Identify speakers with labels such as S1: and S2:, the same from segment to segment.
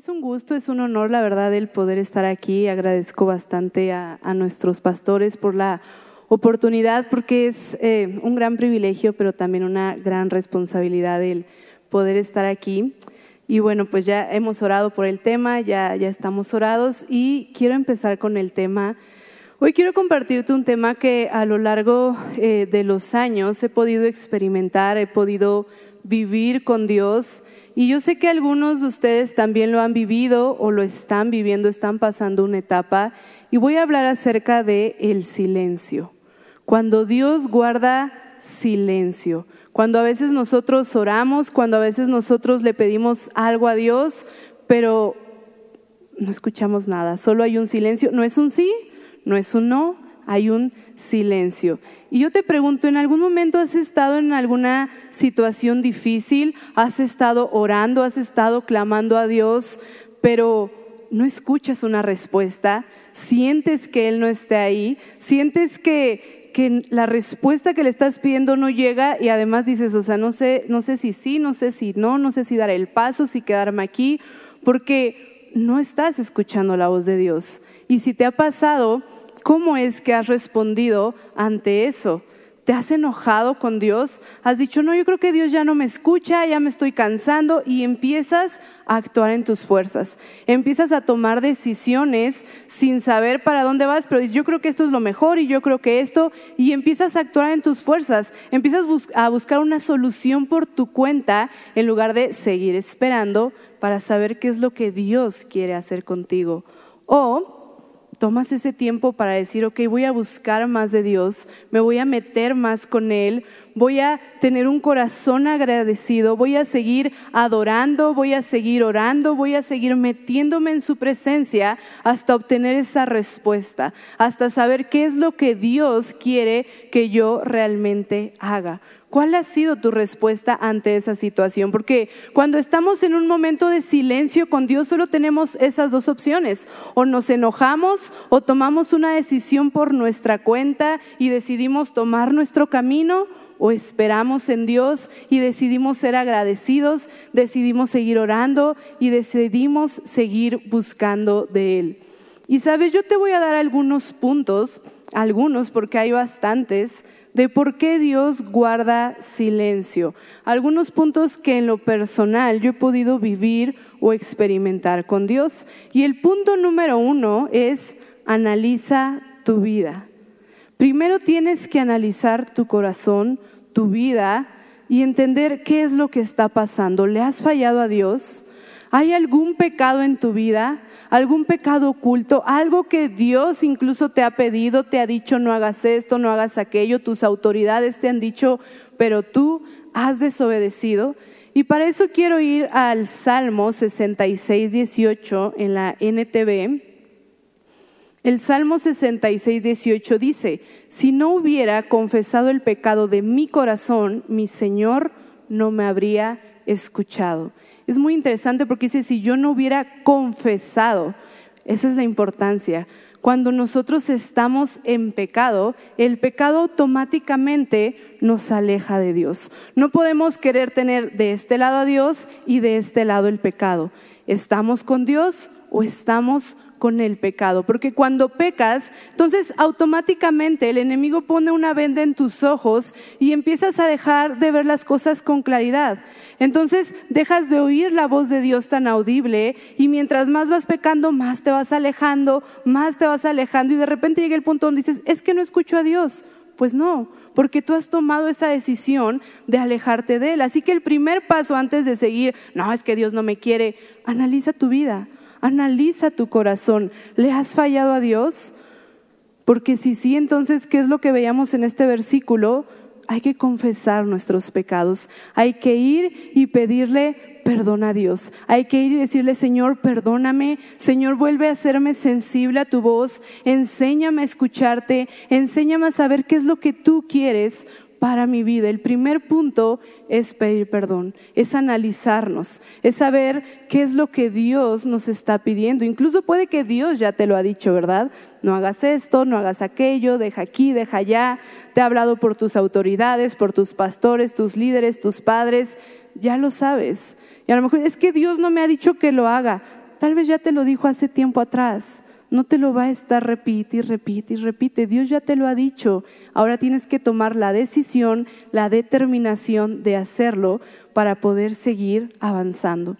S1: Es un gusto, es un honor, la verdad, el poder estar aquí. Agradezco bastante a, nuestros pastores por la oportunidad, porque es eh, un gran privilegio, pero también una gran responsabilidad el poder estar aquí. Y bueno, pues ya hemos orado por el tema, ya, ya estamos orados y quiero empezar con el tema. Hoy quiero compartirte un tema que a lo largo eh, de los años he podido experimentar, he podido vivir con Dios y yo sé que algunos de ustedes también lo han vivido o lo están viviendo, están pasando una etapa y voy a hablar acerca de el silencio. Cuando Dios guarda silencio, cuando a veces nosotros oramos, cuando a veces nosotros le pedimos algo a Dios, pero no escuchamos nada, solo hay un silencio, no es un sí, no es un no, hay un silencio. Y yo te pregunto, ¿en algún momento has estado en alguna situación difícil? ¿Has estado orando? ¿Has estado clamando a Dios? Pero no escuchas una respuesta. Sientes que Él no está ahí. Sientes que, que la respuesta que le estás pidiendo no llega y además dices, o sea, no sé, no sé si sí, no sé si no, no sé si dar el paso, si quedarme aquí, porque no estás escuchando la voz de Dios. Y si te ha pasado, ¿Cómo es que has respondido ante eso? ¿Te has enojado con Dios? ¿Has dicho, no, yo creo que Dios ya no me escucha, ya me estoy cansando y empiezas a actuar en tus fuerzas? Empiezas a tomar decisiones sin saber para dónde vas, pero yo creo que esto es lo mejor y yo creo que esto, y empiezas a actuar en tus fuerzas, empiezas a buscar una solución por tu cuenta en lugar de seguir esperando para saber qué es lo que Dios quiere hacer contigo. O tomas ese tiempo para decir, ok, voy a buscar más de Dios, me voy a meter más con Él, voy a tener un corazón agradecido, voy a seguir adorando, voy a seguir orando, voy a seguir metiéndome en su presencia hasta obtener esa respuesta, hasta saber qué es lo que Dios quiere que yo realmente haga. ¿Cuál ha sido tu respuesta ante esa situación? Porque cuando estamos en un momento de silencio con Dios solo tenemos esas dos opciones. O nos enojamos o tomamos una decisión por nuestra cuenta y decidimos tomar nuestro camino o esperamos en Dios y decidimos ser agradecidos, decidimos seguir orando y decidimos seguir buscando de Él. Y sabes, yo te voy a dar algunos puntos, algunos porque hay bastantes de por qué Dios guarda silencio. Algunos puntos que en lo personal yo he podido vivir o experimentar con Dios. Y el punto número uno es analiza tu vida. Primero tienes que analizar tu corazón, tu vida y entender qué es lo que está pasando. ¿Le has fallado a Dios? ¿Hay algún pecado en tu vida? Algún pecado oculto, algo que Dios incluso te ha pedido, te ha dicho no hagas esto, no hagas aquello, tus autoridades te han dicho, pero tú has desobedecido. Y para eso quiero ir al Salmo 66, 18 en la NTV. El Salmo 66, 18 dice, si no hubiera confesado el pecado de mi corazón, mi Señor no me habría escuchado es muy interesante porque dice, si yo no hubiera confesado, esa es la importancia. Cuando nosotros estamos en pecado, el pecado automáticamente nos aleja de Dios. No podemos querer tener de este lado a Dios y de este lado el pecado. ¿Estamos con Dios o estamos con el pecado, porque cuando pecas, entonces automáticamente el enemigo pone una venda en tus ojos y empiezas a dejar de ver las cosas con claridad. Entonces dejas de oír la voz de Dios tan audible y mientras más vas pecando, más te vas alejando, más te vas alejando y de repente llega el punto donde dices, es que no escucho a Dios. Pues no, porque tú has tomado esa decisión de alejarte de Él. Así que el primer paso antes de seguir, no, es que Dios no me quiere, analiza tu vida Analiza tu corazón. ¿Le has fallado a Dios? Porque si sí, entonces, ¿qué es lo que veíamos en este versículo? Hay que confesar nuestros pecados. Hay que ir y pedirle perdón a Dios. Hay que ir y decirle, Señor, perdóname. Señor, vuelve a hacerme sensible a tu voz. Enséñame a escucharte. Enséñame a saber qué es lo que tú quieres para mi vida. El primer punto es pedir perdón, es analizarnos, es saber qué es lo que Dios nos está pidiendo. Incluso puede que Dios ya te lo ha dicho, ¿verdad? No hagas esto, no hagas aquello, deja aquí, deja allá. Te ha hablado por tus autoridades, por tus pastores, tus líderes, tus padres. Ya lo sabes. Y a lo mejor es que Dios no me ha dicho que lo haga. Tal vez ya te lo dijo hace tiempo atrás. No te lo va a estar repite y repite y repite. Dios ya te lo ha dicho. Ahora tienes que tomar la decisión, la determinación de hacerlo para poder seguir avanzando.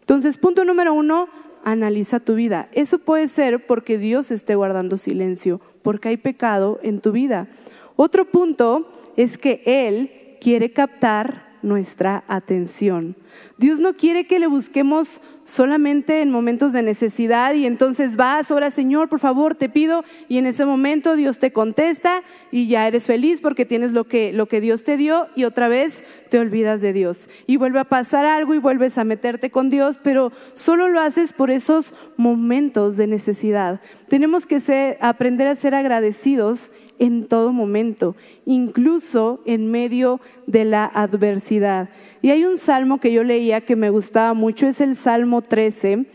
S1: Entonces, punto número uno, analiza tu vida. Eso puede ser porque Dios esté guardando silencio, porque hay pecado en tu vida. Otro punto es que Él quiere captar nuestra atención. Dios no quiere que le busquemos solamente en momentos de necesidad y entonces vas, ahora Señor, por favor, te pido y en ese momento Dios te contesta y ya eres feliz porque tienes lo que, lo que Dios te dio y otra vez te olvidas de Dios. Y vuelve a pasar algo y vuelves a meterte con Dios, pero solo lo haces por esos momentos de necesidad. Tenemos que aprender a ser agradecidos en todo momento, incluso en medio de la adversidad. Y hay un salmo que yo leía que me gustaba mucho, es el Salmo 13,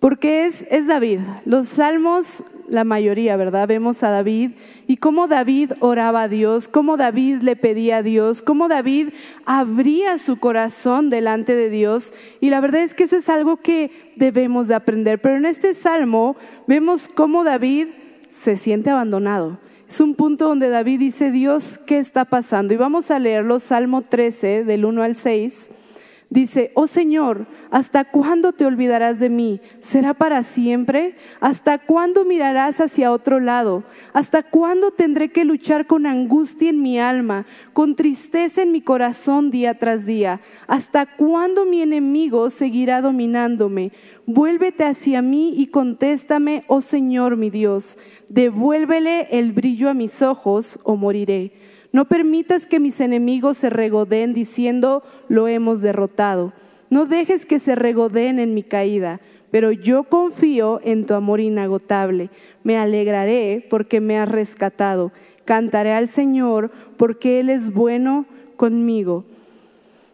S1: porque es, es David. Los salmos, la mayoría, ¿verdad? Vemos a David y cómo David oraba a Dios, cómo David le pedía a Dios, cómo David abría su corazón delante de Dios. Y la verdad es que eso es algo que debemos de aprender. Pero en este salmo vemos cómo David se siente abandonado es un punto donde David dice, Dios, ¿qué está pasando? Y vamos a leerlo, Salmo 13, del 1 al 6. Dice, oh Señor, ¿hasta cuándo te olvidarás de mí? ¿Será para siempre? ¿Hasta cuándo mirarás hacia otro lado? ¿Hasta cuándo tendré que luchar con angustia en mi alma, con tristeza en mi corazón día tras día? ¿Hasta cuándo mi enemigo seguirá dominándome? Vuélvete hacia mí y contéstame, oh Señor mi Dios. Devuélvele el brillo a mis ojos o moriré. No permitas que mis enemigos se regoden diciendo, lo hemos derrotado. No dejes que se regoden en mi caída, pero yo confío en tu amor inagotable. Me alegraré porque me has rescatado. Cantaré al Señor porque Él es bueno conmigo.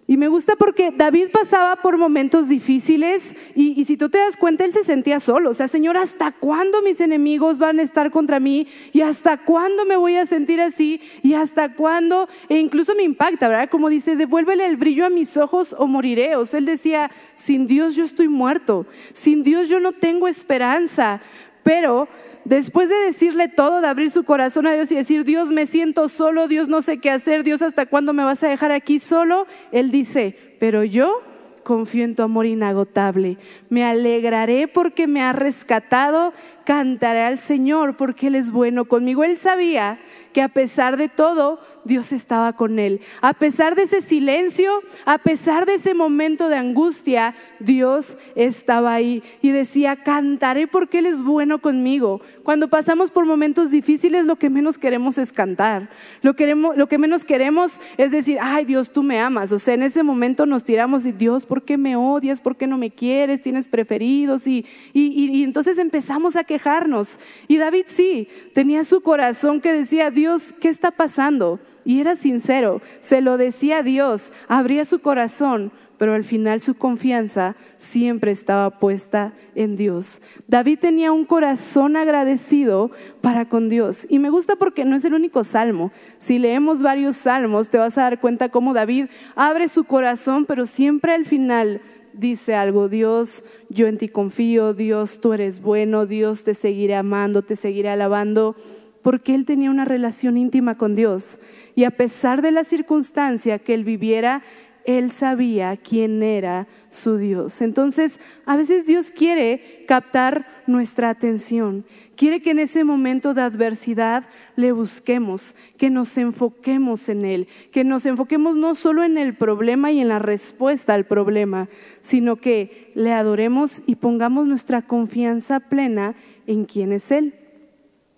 S1: Y me gusta porque David pasaba por momentos difíciles y, si tú te das cuenta, él se sentía solo. O sea, Señor, ¿hasta cuándo mis enemigos van a estar contra mí? ¿Y hasta cuándo me voy a sentir así? ¿Y hasta cuándo? E incluso me impacta, ¿verdad? Como dice, devuélvele el brillo a mis ojos o moriré. O sea, él decía, sin Dios yo estoy muerto. Sin Dios yo no tengo esperanza. Pero después de decirle todo, de abrir su corazón a Dios y decir, Dios, me siento solo, Dios, no sé qué hacer, Dios, ¿hasta cuándo me vas a dejar aquí solo? Él dice, pero yo confío en tu amor inagotable. Me alegraré porque me ha rescatado, cantaré al Señor porque Él es bueno conmigo. Él sabía que a pesar de todo, Dios estaba con él. A pesar de ese silencio, a pesar de ese momento de angustia, Dios estaba ahí y decía, cantaré porque Él es bueno conmigo. Cuando pasamos por momentos difíciles, lo que menos queremos es cantar. Lo, queremos, lo que menos queremos es decir, ay Dios, tú me amas. O sea, en ese momento nos tiramos y Dios, ¿por qué me odias? ¿Por qué no me quieres? ¿Tienes preferidos? Y, y, y entonces empezamos a quejarnos. Y David sí, tenía su corazón que decía, Dios, Dios, ¿qué está pasando? Y era sincero, se lo decía a Dios, abría su corazón, pero al final su confianza siempre estaba puesta en Dios. David tenía un corazón agradecido para con Dios. Y me gusta porque no es el único salmo. Si leemos varios salmos, te vas a dar cuenta cómo David abre su corazón, pero siempre al final dice algo, Dios, yo en ti confío, Dios, tú eres bueno, Dios, te seguiré amando, te seguiré alabando porque él tenía una relación íntima con Dios. Y a pesar de la circunstancia que él viviera, él sabía quién era su Dios. Entonces, a veces Dios quiere captar nuestra atención, quiere que en ese momento de adversidad le busquemos, que nos enfoquemos en Él, que nos enfoquemos no solo en el problema y en la respuesta al problema, sino que le adoremos y pongamos nuestra confianza plena en quién es Él.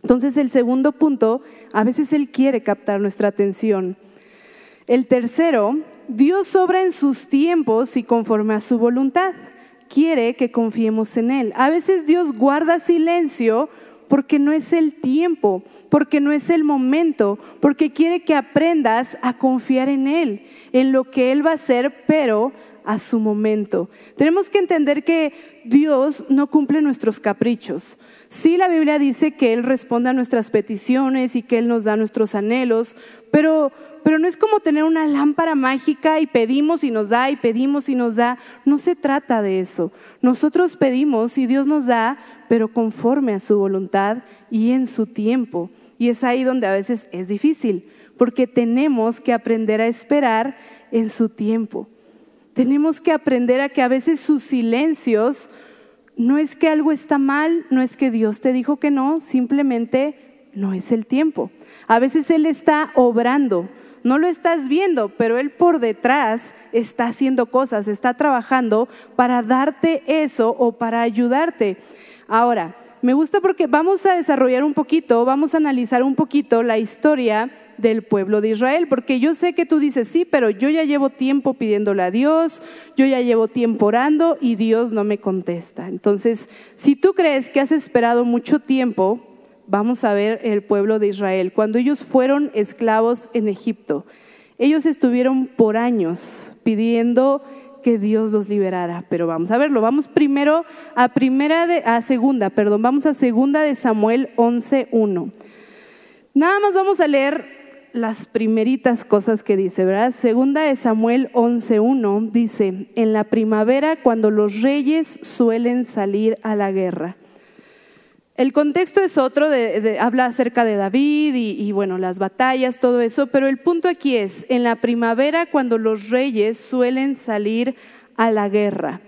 S1: Entonces el segundo punto, a veces Él quiere captar nuestra atención. El tercero, Dios obra en sus tiempos y conforme a su voluntad. Quiere que confiemos en Él. A veces Dios guarda silencio porque no es el tiempo, porque no es el momento, porque quiere que aprendas a confiar en Él, en lo que Él va a hacer, pero a su momento. Tenemos que entender que Dios no cumple nuestros caprichos. Sí, la Biblia dice que Él responde a nuestras peticiones y que Él nos da nuestros anhelos, pero, pero no es como tener una lámpara mágica y pedimos y nos da y pedimos y nos da. No se trata de eso. Nosotros pedimos y Dios nos da, pero conforme a su voluntad y en su tiempo. Y es ahí donde a veces es difícil, porque tenemos que aprender a esperar en su tiempo. Tenemos que aprender a que a veces sus silencios no es que algo está mal, no es que Dios te dijo que no, simplemente no es el tiempo. A veces Él está obrando, no lo estás viendo, pero Él por detrás está haciendo cosas, está trabajando para darte eso o para ayudarte. Ahora, me gusta porque vamos a desarrollar un poquito, vamos a analizar un poquito la historia del pueblo de Israel, porque yo sé que tú dices, sí, pero yo ya llevo tiempo pidiéndole a Dios, yo ya llevo tiempo orando y Dios no me contesta. Entonces, si tú crees que has esperado mucho tiempo, vamos a ver el pueblo de Israel. Cuando ellos fueron esclavos en Egipto, ellos estuvieron por años pidiendo que Dios los liberara, pero vamos a verlo. Vamos primero a primera de, a segunda, perdón, vamos a segunda de Samuel 11:1. Nada más vamos a leer las primeritas cosas que dice, ¿verdad? Segunda de Samuel 11:1 dice, "En la primavera cuando los reyes suelen salir a la guerra." El contexto es otro, habla acerca de David y, y, bueno, las batallas, todo eso, pero el punto aquí es, en la primavera cuando los reyes suelen salir a la guerra.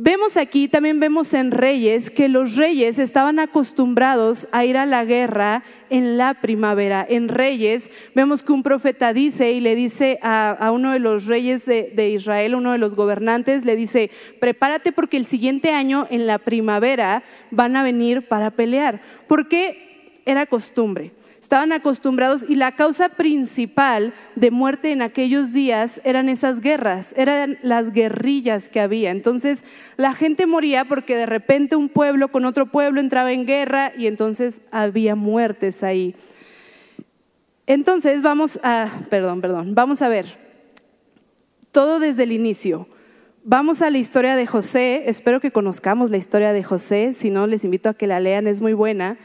S1: Vemos aquí, también vemos en Reyes, que los reyes estaban acostumbrados a ir a la guerra en la primavera. En Reyes vemos que un profeta dice y le dice a, uno de los reyes de, de Israel, uno de los gobernantes, le dice, prepárate porque el siguiente año en la primavera van a venir para pelear. Porque era costumbre. Estaban acostumbrados y la causa principal de muerte en aquellos días eran esas guerras, eran las guerrillas que había. Entonces la gente moría porque de repente un pueblo con otro pueblo entraba en guerra y entonces había muertes ahí. Entonces vamos a, perdón, perdón, vamos a ver todo desde el inicio. Vamos a la historia de José, espero que conozcamos la historia de José, si no les invito a que la lean, es muy buena.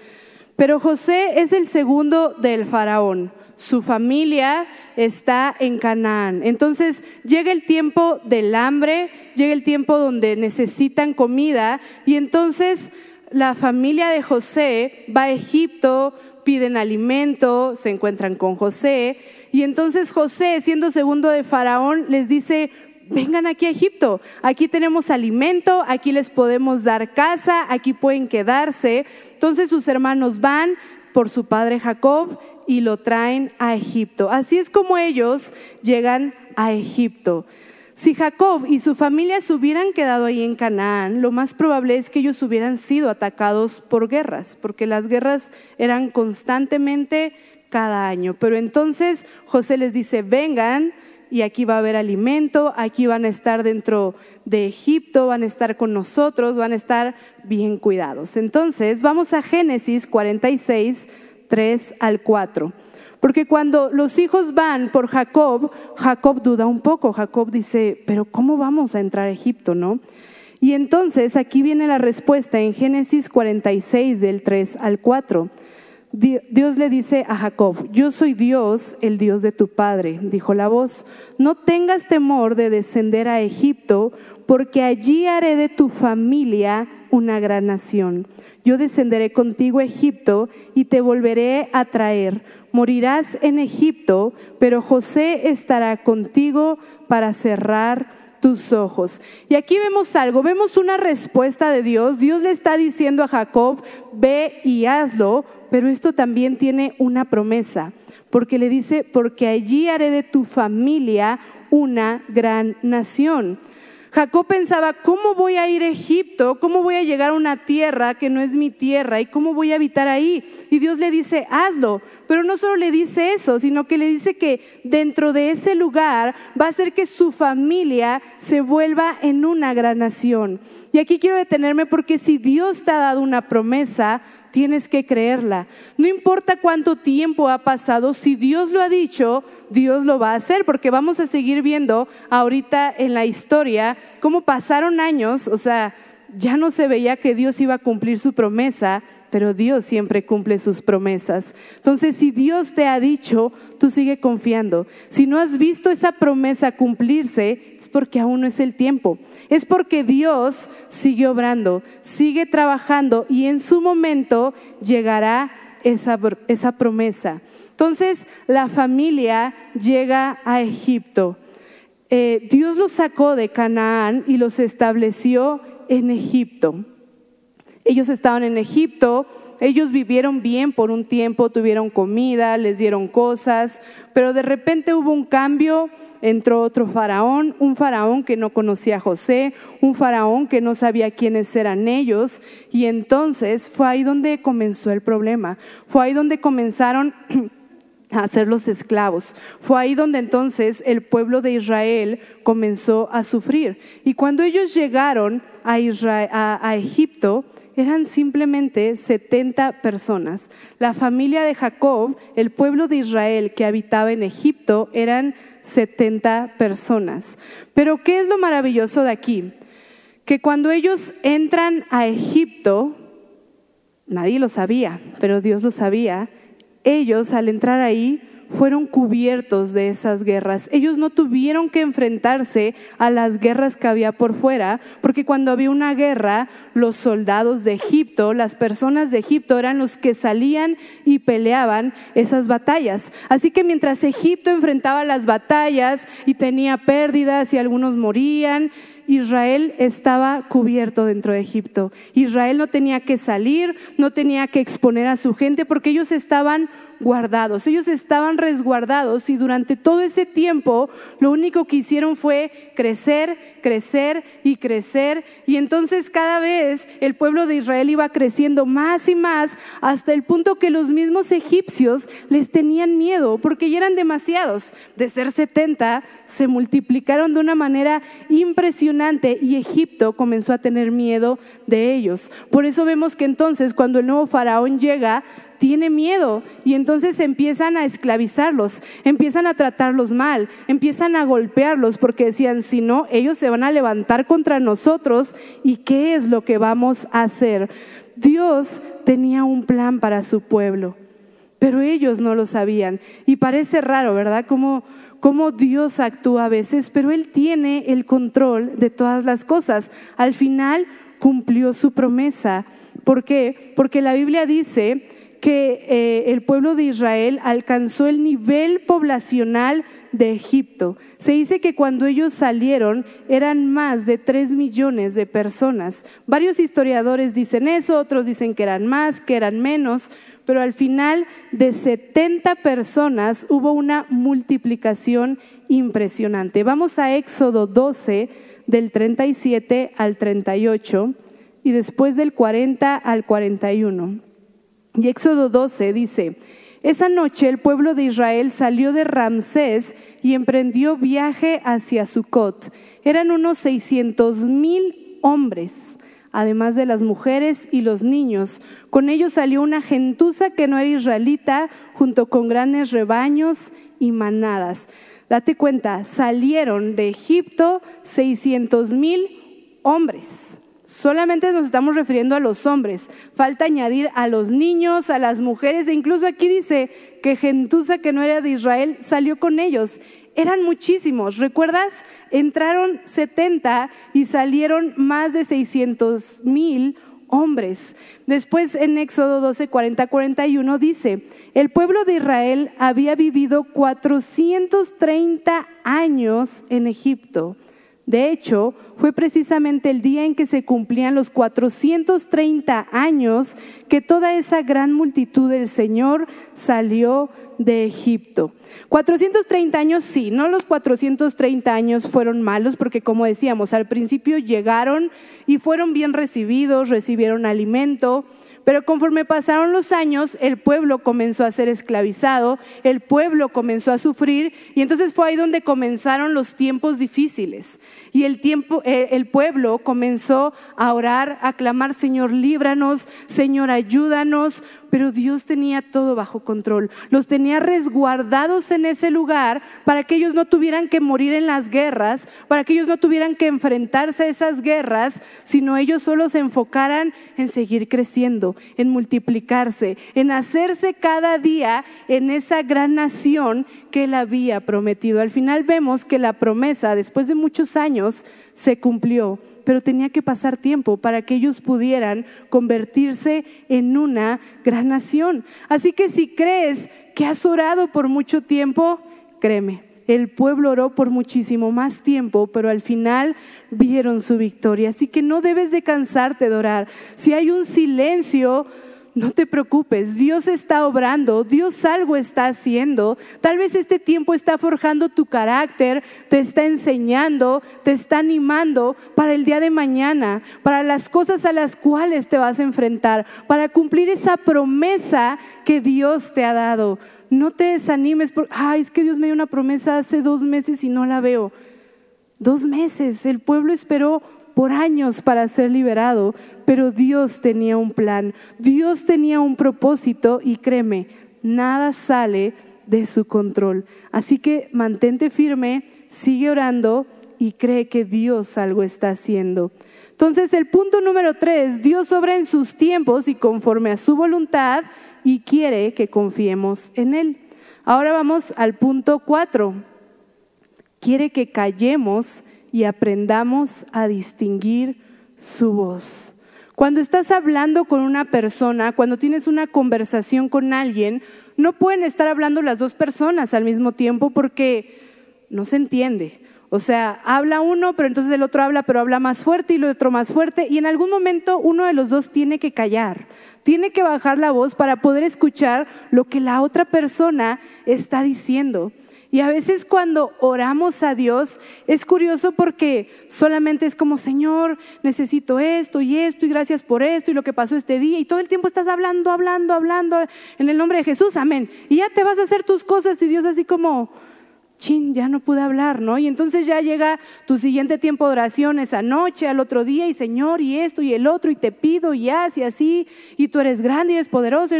S1: Pero José es el segundo del faraón. Su familia está en Canaán. Entonces llega el tiempo del hambre, llega el tiempo donde necesitan comida y entonces la familia de José va a Egipto, piden alimento, se encuentran con José y entonces José, siendo segundo de Faraón, les dice, vengan aquí a Egipto, aquí tenemos alimento, aquí les podemos dar casa, aquí pueden quedarse. Entonces sus hermanos van por su padre Jacob y lo traen a Egipto. Así es como ellos llegan a Egipto. Si Jacob y su familia se hubieran quedado ahí en Canaán, lo más probable es que ellos hubieran sido atacados por guerras, porque las guerras eran constantemente cada año. Pero entonces José les dice, vengan, y aquí va a haber alimento, aquí van a estar dentro de Egipto, van a estar con nosotros, van a estar bien cuidados. Entonces, vamos a Génesis 46, 3 al 4. Porque cuando los hijos van por Jacob, Jacob duda un poco. Jacob dice, pero ¿cómo vamos a entrar a Egipto, no? Y entonces aquí viene la respuesta en Génesis 46 del 3 al 4. Dios le dice a Jacob, yo soy Dios, el Dios de tu padre, dijo la voz, no tengas temor de descender a Egipto, porque allí haré de tu familia una gran nación. Yo descenderé contigo a Egipto y te volveré a traer. Morirás en Egipto, pero José estará contigo para cerrar tus ojos. Y aquí vemos algo, vemos una respuesta de Dios. Dios le está diciendo a Jacob, ve y hazlo, pero esto también tiene una promesa, porque le dice, porque allí haré de tu familia una gran nación. Jacob pensaba, ¿cómo voy a ir a Egipto? ¿Cómo voy a llegar a una tierra que no es mi tierra? ¿Y cómo voy a habitar ahí? Y Dios le dice, hazlo. Pero no solo le dice eso, sino que le dice que dentro de ese lugar va a hacer que su familia se vuelva en una gran nación. Y aquí quiero detenerme porque si Dios te ha dado una promesa, tienes que creerla. No importa cuánto tiempo ha pasado, si Dios lo ha dicho, Dios lo va a hacer, porque vamos a seguir viendo ahorita en la historia cómo pasaron años, o sea, ya no se veía que Dios iba a cumplir su promesa, pero Dios siempre cumple sus promesas. Entonces, si Dios te ha dicho, tú sigue confiando. Si no has visto esa promesa cumplirse, es porque aún no es el tiempo. Es porque Dios sigue obrando, sigue trabajando y en su momento llegará esa, esa promesa. Entonces, la familia llega a Egipto. Eh, Dios los sacó de Canaán y los estableció en Egipto. Ellos estaban en Egipto, ellos vivieron bien por un tiempo, tuvieron comida, les dieron cosas, pero de repente hubo un cambio, entró otro faraón, un faraón que no conocía a José, un faraón que no sabía quiénes eran ellos, y entonces fue ahí donde comenzó el problema, fue ahí donde comenzaron a ser los esclavos. Fue ahí donde entonces el pueblo de Israel comenzó a sufrir. Y cuando ellos llegaron a, a, Egipto, eran simplemente 70 personas. La familia de Jacob, el pueblo de Israel que habitaba en Egipto, eran 70 personas. Pero ¿qué es lo maravilloso de aquí? Que cuando ellos entran a Egipto, nadie lo sabía, pero Dios lo sabía, ellos al entrar ahí fueron cubiertos de esas guerras. Ellos no tuvieron que enfrentarse a las guerras que había por fuera, porque cuando había una guerra, los soldados de Egipto, las personas de Egipto eran los que salían y peleaban esas batallas. Así que mientras Egipto enfrentaba las batallas y tenía pérdidas y algunos morían, Israel estaba cubierto dentro de Egipto. Israel no tenía que salir, no tenía que exponer a su gente porque ellos estaban guardados, ellos estaban resguardados y durante todo ese tiempo lo único que hicieron fue crecer, crecer y crecer. Y entonces cada vez el pueblo de Israel iba creciendo más y más hasta el punto que los mismos egipcios les tenían miedo porque ya eran demasiados. De ser 70 se multiplicaron de una manera impresionante y Egipto comenzó a tener miedo de ellos. Por eso vemos que entonces cuando el nuevo faraón llega, tiene miedo y entonces empiezan a esclavizarlos, empiezan a tratarlos mal, empiezan a golpearlos porque decían, si no, ellos se van a levantar contra nosotros y ¿qué es lo que vamos a hacer? Dios tenía un plan para su pueblo, pero ellos no lo sabían. Y parece raro, ¿verdad? Como cómo Dios actúa a veces, pero Él tiene el control de todas las cosas. Al final cumplió su promesa. ¿Por qué? Porque la Biblia dice que eh, el pueblo de Israel alcanzó el nivel poblacional de Egipto. Se dice que cuando ellos salieron eran más de tres millones de personas. Varios historiadores dicen eso, otros dicen que eran más, que eran menos, pero al final de 70 personas hubo una multiplicación impresionante. Vamos a Éxodo 12 del 37 al 38 y después del 40 al 41. Y Éxodo 12 dice, esa noche el pueblo de Israel salió de Ramsés y emprendió viaje hacia Sucot. Eran unos 600 mil hombres, además de las mujeres y los niños. Con ellos salió una gentuza que no era israelita, junto con grandes rebaños y manadas. Date cuenta, salieron de Egipto 600 mil hombres. Solamente nos estamos refiriendo a los hombres. Falta añadir a los niños, a las mujeres, e incluso aquí dice que gentuza que no era de Israel salió con ellos. Eran muchísimos. ¿Recuerdas? Entraron 70 y salieron más de 600 mil hombres. Después en Éxodo 12, 40, 41 dice, el pueblo de Israel había vivido 430 años en Egipto de hecho, fue precisamente el día en que se cumplían los 430 años que toda esa gran multitud del Señor salió de Egipto. 430 años, sí, no los 430 años fueron malos, porque como decíamos, al principio llegaron y fueron bien recibidos, recibieron alimento, pero conforme pasaron los años, el pueblo comenzó a ser esclavizado, el pueblo comenzó a sufrir y entonces fue ahí donde comenzaron los tiempos difíciles. Y el tiempo eh, el pueblo comenzó a orar, a clamar, "Señor, líbranos, Señor, ayúdanos", pero Dios tenía todo bajo control. Los tenía resguardados en ese lugar para que ellos no tuvieran que morir en las guerras, para que ellos no tuvieran que enfrentarse a esas guerras, sino ellos solo se enfocaran en seguir creciendo, en multiplicarse, en hacerse cada día en esa gran nación que él había prometido. Al final vemos que la promesa, después de muchos años, se cumplió pero tenía que pasar tiempo para que ellos pudieran convertirse en una gran nación. Así que si crees que has orado por mucho tiempo, créeme, el pueblo oró por muchísimo más tiempo, pero al final vieron su victoria. Así que no debes de cansarte de orar. Si hay un silencio, no te preocupes, Dios está obrando, Dios algo está haciendo. Tal vez este tiempo está forjando tu carácter, te está enseñando, te está animando para el día de mañana, para las cosas a las cuales te vas a enfrentar, para cumplir esa promesa que Dios te ha dado. No te desanimes, porque, ay, es que Dios me dio una promesa hace dos meses y no la veo. Dos meses, el pueblo esperó por años para ser liberado, pero Dios tenía un plan, Dios tenía un propósito y créeme, nada sale de su control. Así que mantente firme, sigue orando y cree que Dios algo está haciendo. Entonces el punto número tres, Dios obra en sus tiempos y conforme a su voluntad y quiere que confiemos en Él. Ahora vamos al punto cuatro. Quiere que callemos y aprendamos a distinguir su voz. Cuando estás hablando con una persona, cuando tienes una conversación con alguien, no pueden estar hablando las dos personas al mismo tiempo porque no se entiende. O sea, habla uno, pero entonces el otro habla, pero habla más fuerte y el otro más fuerte. Y en algún momento uno de los dos tiene que callar, tiene que bajar la voz para poder escuchar lo que la otra persona está diciendo. Y a veces cuando oramos a Dios es curioso porque solamente es como, Señor, necesito esto y esto y gracias por esto y lo que pasó este día. Y todo el tiempo estás hablando, hablando, hablando en el nombre de Jesús, amén. Y ya te vas a hacer tus cosas y Dios así como, chin, ya no pude hablar, ¿no? Y entonces ya llega tu siguiente tiempo de oración esa noche, al otro día, y Señor, y esto y el otro, y te pido, y así, y así, y tú eres grande y eres poderoso, y,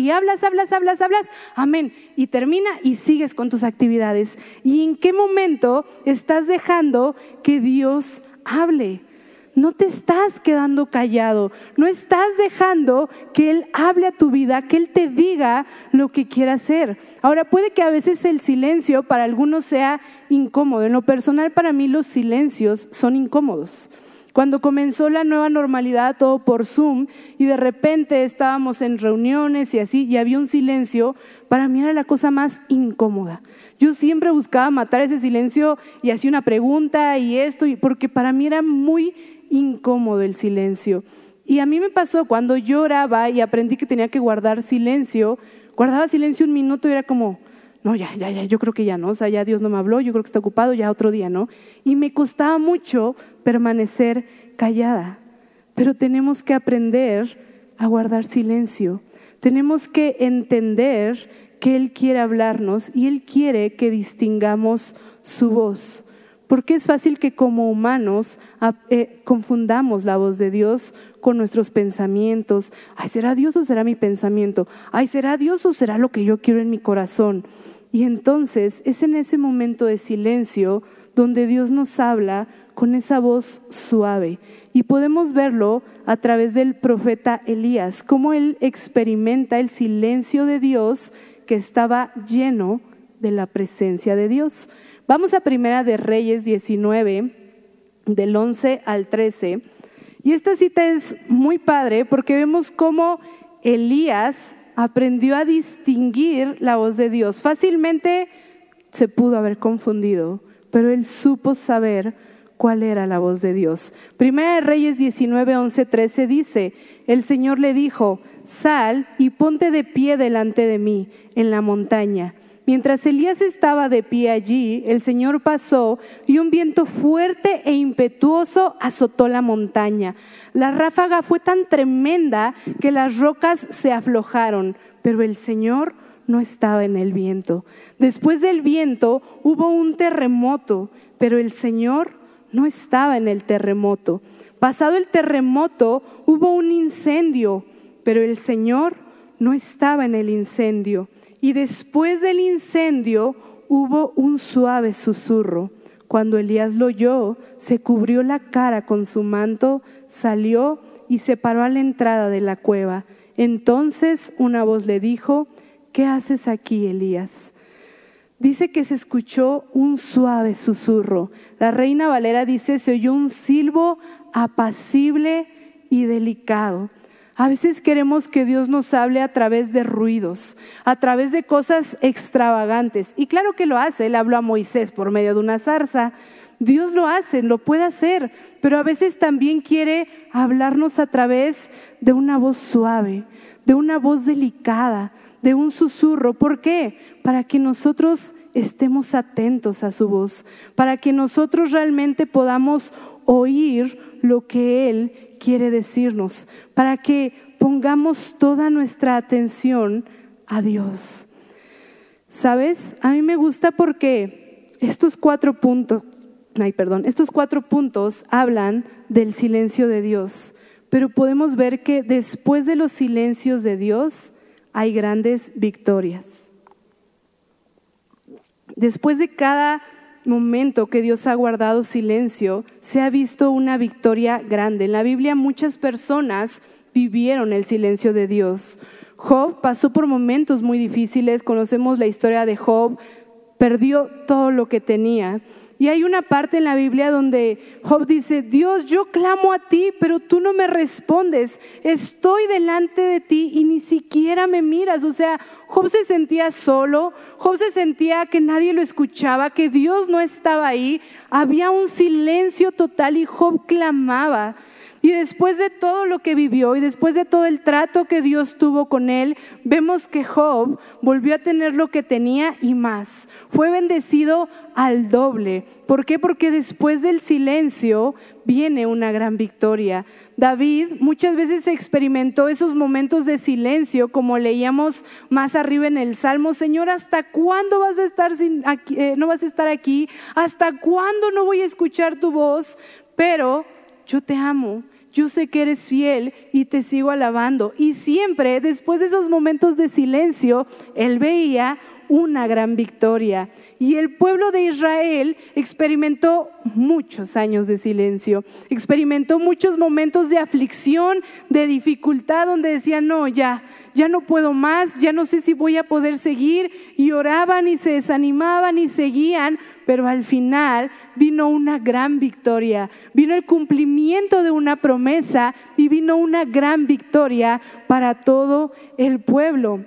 S1: y hablas, hablas, hablas, hablas, amén. Y termina y sigues con tus actividades. ¿Y en qué momento estás dejando que Dios hable? No te estás quedando callado, no estás dejando que Él hable a tu vida, que Él te diga lo que quiere hacer. Ahora, puede que a veces el silencio para algunos sea incómodo. En lo personal, para mí los silencios son incómodos. Cuando comenzó la nueva normalidad, todo por Zoom, y de repente estábamos en reuniones y así, y había un silencio, para mí era la cosa más incómoda. Yo siempre buscaba matar ese silencio y hacía una pregunta y esto, porque para mí era muy incómodo el silencio. Y a mí me pasó cuando lloraba y aprendí que tenía que guardar silencio, guardaba silencio un minuto y era como, no, ya, ya, ya, yo creo que ya no, o sea, ya Dios no me habló, yo creo que está ocupado, ya otro día, ¿no? Y me costaba mucho permanecer callada, pero tenemos que aprender a guardar silencio, tenemos que entender que Él quiere hablarnos y Él quiere que distingamos su voz. Porque es fácil que como humanos ah, eh, confundamos la voz de Dios con nuestros pensamientos. Ay, ¿será Dios o será mi pensamiento? Ay, ¿será Dios o será lo que yo quiero en mi corazón? Y entonces es en ese momento de silencio donde Dios nos habla con esa voz suave. Y podemos verlo a través del profeta Elías, cómo él experimenta el silencio de Dios que estaba lleno de la presencia de Dios. Vamos a Primera de Reyes 19, del 11 al 13. Y esta cita es muy padre porque vemos cómo Elías aprendió a distinguir la voz de Dios. Fácilmente se pudo haber confundido, pero él supo saber cuál era la voz de Dios. Primera de Reyes 19, 11, 13 dice, el Señor le dijo, sal y ponte de pie delante de mí en la montaña. Mientras Elías estaba de pie allí, el Señor pasó y un viento fuerte e impetuoso azotó la montaña. La ráfaga fue tan tremenda que las rocas se aflojaron, pero el Señor no estaba en el viento. Después del viento hubo un terremoto, pero el Señor no estaba en el terremoto. Pasado el terremoto hubo un incendio, pero el Señor no estaba en el incendio y después del incendio hubo un suave susurro. Cuando Elías lo oyó, se cubrió la cara con su manto, salió y se paró a la entrada de la cueva. Entonces una voz le dijo, ¿qué haces aquí, Elías? Dice que se escuchó un suave susurro. La reina Valera dice, se oyó un silbo apacible y delicado. A veces queremos que Dios nos hable a través de ruidos, a través de cosas extravagantes. Y claro que lo hace. Él habló a Moisés por medio de una zarza. Dios lo hace, lo puede hacer, pero a veces también quiere hablarnos a través de una voz suave, de una voz delicada, de un susurro. ¿Por qué? Para que nosotros estemos atentos a su voz, para que nosotros realmente podamos oír lo que Él quiere decirnos, para que pongamos toda nuestra atención a Dios. ¿Sabes? A mí me gusta porque estos cuatro puntos, ay, perdón, estos cuatro puntos hablan del silencio de Dios, pero podemos ver que después de los silencios de Dios hay grandes victorias. Después de cada momento que Dios ha guardado silencio, se ha visto una victoria grande. En la Biblia muchas personas vivieron el silencio de Dios. Job pasó por momentos muy difíciles, conocemos la historia de Job, perdió todo lo que tenía. Y hay una parte en la Biblia donde Job dice, Dios, yo clamo a ti, pero tú no me respondes. Estoy delante de ti y ni siquiera me miras. O sea, Job se sentía solo, Job se sentía que nadie lo escuchaba, que Dios no estaba ahí. Había un silencio total y Job clamaba. Y después de todo lo que vivió y después de todo el trato que Dios tuvo con él, vemos que Job volvió a tener lo que tenía y más. Fue bendecido al doble. ¿Por qué? Porque después del silencio viene una gran victoria. David muchas veces experimentó esos momentos de silencio, como leíamos más arriba en el Salmo, Señor, ¿hasta cuándo vas a estar sin, eh, no vas a estar aquí? ¿Hasta cuándo no voy a escuchar tu voz? Pero yo te amo yo sé que eres fiel y te sigo alabando. Y siempre, después de esos momentos de silencio, él veía una gran victoria. Y el pueblo de Israel experimentó muchos años de silencio, experimentó muchos momentos de aflicción, de dificultad, donde decían, no, ya, ya no puedo más, ya no sé si voy a poder seguir. Y oraban y se desanimaban y seguían, pero al final vino una gran victoria, vino el cumplimiento de una promesa y vino una gran victoria para todo el pueblo.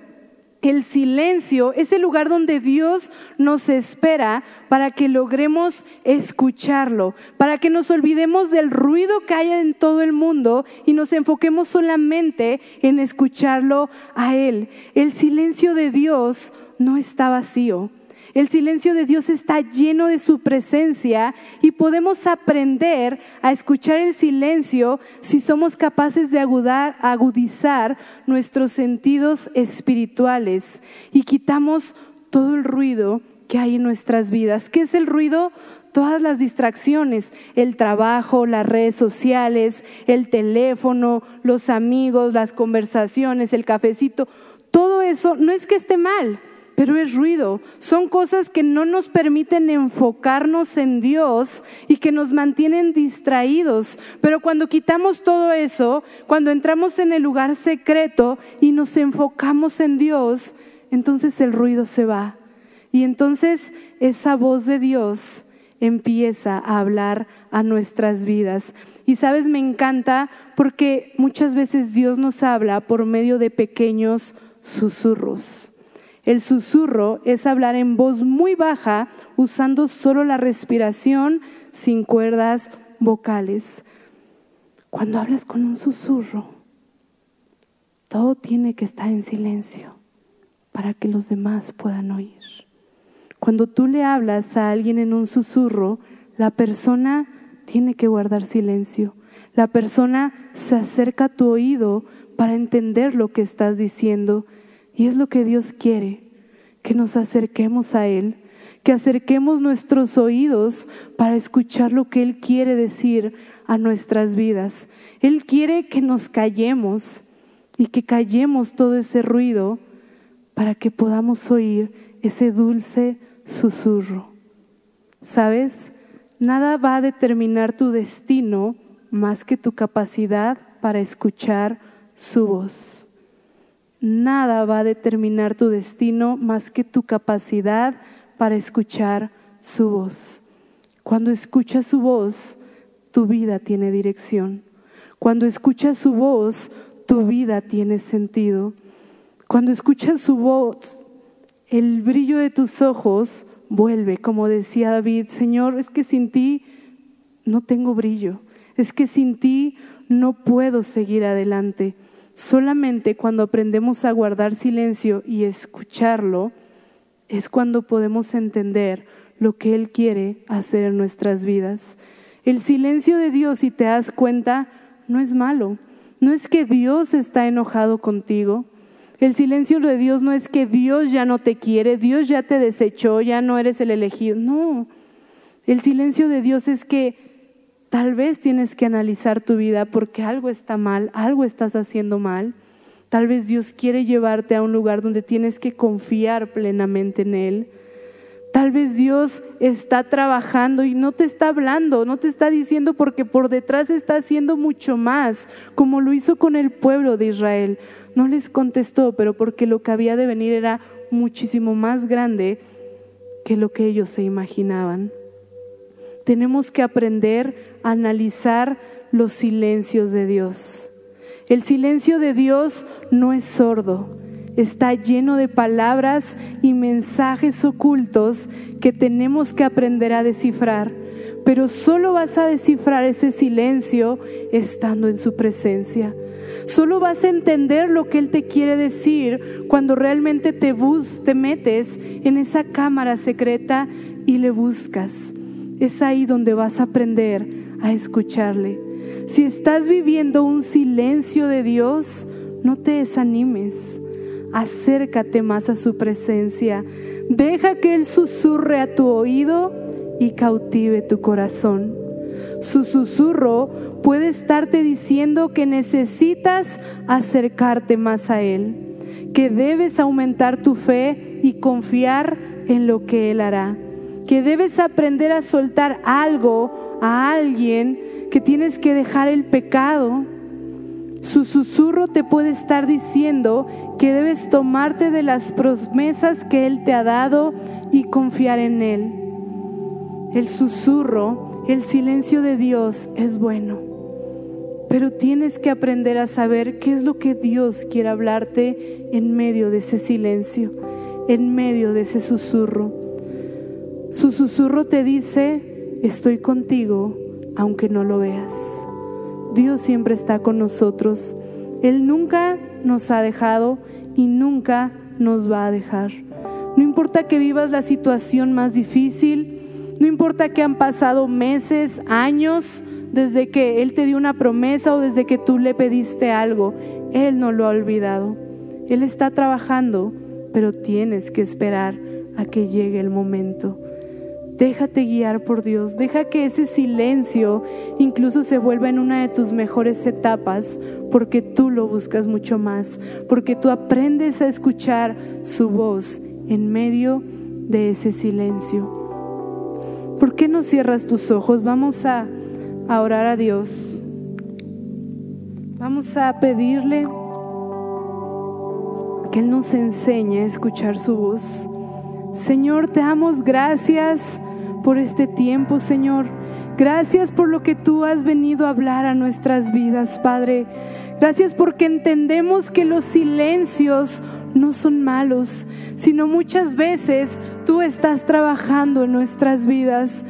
S1: El silencio es el lugar donde Dios nos espera para que logremos escucharlo, para que nos olvidemos del ruido que hay en todo el mundo y nos enfoquemos solamente en escucharlo a Él. El silencio de Dios no está vacío. El silencio de Dios está lleno de su presencia y podemos aprender a escuchar el silencio si somos capaces de agudizar nuestros sentidos espirituales y quitamos todo el ruido que hay en nuestras vidas. ¿Qué es el ruido? todas las distracciones, el trabajo, las redes sociales, el teléfono, los amigos, las conversaciones, el cafecito, todo eso no es que esté mal, pero es ruido. Son cosas que no nos permiten enfocarnos en Dios y que nos mantienen distraídos. Pero cuando quitamos todo eso, cuando entramos en el lugar secreto y nos enfocamos en Dios, entonces el ruido se va. Y entonces esa voz de Dios empieza a hablar a nuestras vidas. Y sabes, me encanta porque muchas veces Dios nos habla por medio de pequeños susurros. El susurro es hablar en voz muy baja usando solo la respiración sin cuerdas vocales. Cuando hablas con un susurro, todo tiene que estar en silencio para que los demás puedan oír. Cuando tú le hablas a alguien en un susurro, la persona tiene que guardar silencio. La persona se acerca a tu oído para entender lo que estás diciendo y es lo que Dios quiere, que nos acerquemos a Él, que acerquemos nuestros oídos para escuchar lo que Él quiere decir a nuestras vidas. Él quiere que nos callemos, y que callemos todo ese ruido para que podamos oír ese dulce susurro. ¿Sabes? Nada va a determinar tu destino más que tu capacidad para escuchar su voz. Nada va a determinar tu destino más que tu capacidad para escuchar su voz. Cuando escuchas su voz, tu vida tiene dirección. Cuando escuchas su voz, tu vida tiene sentido. Cuando escuchas su voz, el brillo de tus ojos vuelve, como decía David, Señor, es que sin ti no tengo brillo, es que sin ti no puedo seguir adelante. Solamente cuando aprendemos a guardar silencio y escucharlo, es cuando podemos entender lo que Él quiere hacer en nuestras vidas. El silencio de Dios, si te das cuenta, no es malo. No es que Dios está enojado contigo. El silencio de Dios no es que Dios ya no te quiere, Dios ya te desechó, ya no eres el elegido. No. El silencio de Dios es que tal vez tienes que analizar tu vida porque algo está mal, algo estás haciendo mal. Tal vez Dios quiere llevarte a un lugar donde tienes que confiar plenamente en Él. Tal vez Dios está trabajando y no te está hablando, no te está diciendo porque por detrás está haciendo mucho más, como lo hizo con el pueblo de Israel. No les contestó, pero porque lo que había de venir era muchísimo más grande que lo que ellos se imaginaban. Tenemos que aprender a analizar los silencios de Dios. El silencio de Dios no es sordo está lleno de palabras y mensajes ocultos que tenemos que aprender a descifrar. Pero solo vas a descifrar ese silencio estando en su presencia. Solo vas a entender lo que Él te quiere decir cuando realmente te, bus te metes en esa cámara secreta y le buscas. Es ahí donde vas a aprender a escucharle. Si estás viviendo un silencio de Dios, no te desanimes acércate más a su presencia. Deja que Él susurre a tu oído y cautive tu corazón. Su susurro puede estarte diciendo que necesitas acercarte más a Él, que debes aumentar tu fe y confiar en lo que Él hará, que debes aprender a soltar algo a alguien, que tienes que dejar el pecado su susurro te puede estar diciendo que debes tomarte de las promesas que Él te ha dado y confiar en Él. El susurro, el silencio de Dios es bueno, pero tienes que aprender a saber qué es lo que Dios quiere hablarte en medio de ese silencio, en medio de ese susurro. Su susurro te dice, estoy contigo aunque no lo veas. Dios siempre está con nosotros. Él nunca nos ha dejado y nunca nos va a dejar. No importa que vivas la situación más difícil, no importa que han pasado meses, años desde que Él te dio una promesa o desde que tú le pediste algo, Él no lo ha olvidado. Él está trabajando, pero tienes que esperar a que llegue el momento. Déjate guiar por Dios, deja que ese silencio incluso se vuelva en una de tus mejores etapas, porque tú lo buscas mucho más, porque tú aprendes a escuchar su voz en medio de ese silencio. ¿Por qué no cierras tus ojos? Vamos a, a orar a Dios. Vamos a pedirle que Él nos enseñe a escuchar su voz. Señor, te damos gracias por este tiempo, Señor. Gracias por lo que tú has venido a hablar a nuestras vidas, Padre. Gracias porque entendemos que los silencios no son malos, sino muchas veces tú estás trabajando en nuestras vidas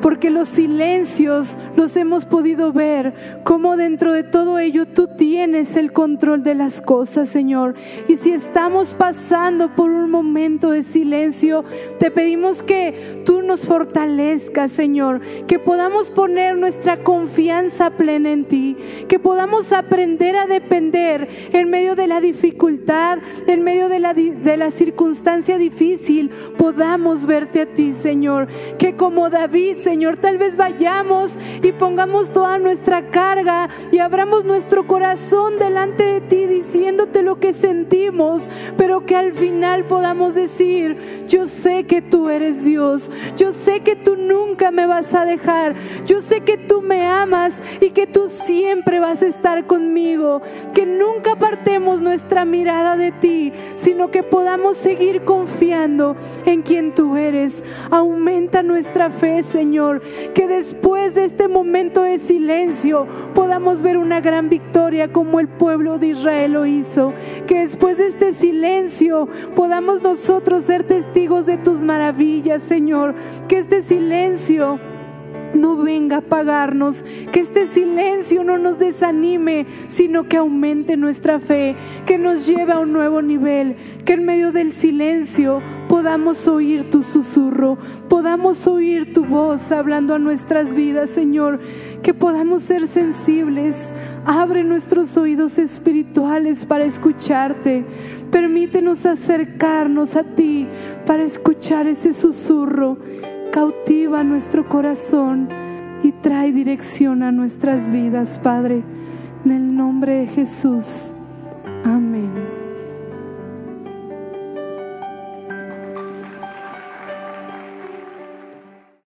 S1: porque los silencios los hemos podido ver, como dentro de todo ello tú tienes el control de las cosas, Señor. Y si estamos pasando por un momento de silencio, te pedimos que tú nos fortalezcas, Señor, que podamos poner nuestra confianza plena en ti, que podamos aprender a depender en medio de la dificultad, en medio de la, de la circunstancia difícil, podamos verte a ti, Señor, que como David, Señor. Tal vez vayamos y pongamos toda nuestra carga y abramos nuestro corazón delante de ti diciéndote lo que sentimos, pero que al final podamos decir, yo sé que tú eres Dios, yo sé que tú nunca me vas a dejar, yo sé que tú me amas y que tú siempre vas a estar conmigo, que nunca partemos nuestra mirada de ti, sino que podamos seguir confiando en quien tú eres. Aumenta nuestra fe, Señor, que después de este momento de silencio podamos ver una gran victoria como el pueblo de Israel lo hizo, que después de este silencio podamos nosotros ser testigos de tus maravillas, Señor, que este silencio no venga a apagarnos, que este silencio no nos desanime, sino que aumente nuestra fe, que nos lleve a un nuevo nivel, que en medio del silencio podamos oír tu susurro, podamos oír tu voz hablando a nuestras vidas, Señor, que podamos ser sensibles. Abre nuestros oídos espirituales para escucharte. Permítenos acercarnos a ti para escuchar ese susurro cautiva nuestro corazón y trae dirección a nuestras vidas, Padre. En el nombre de Jesús. Amén.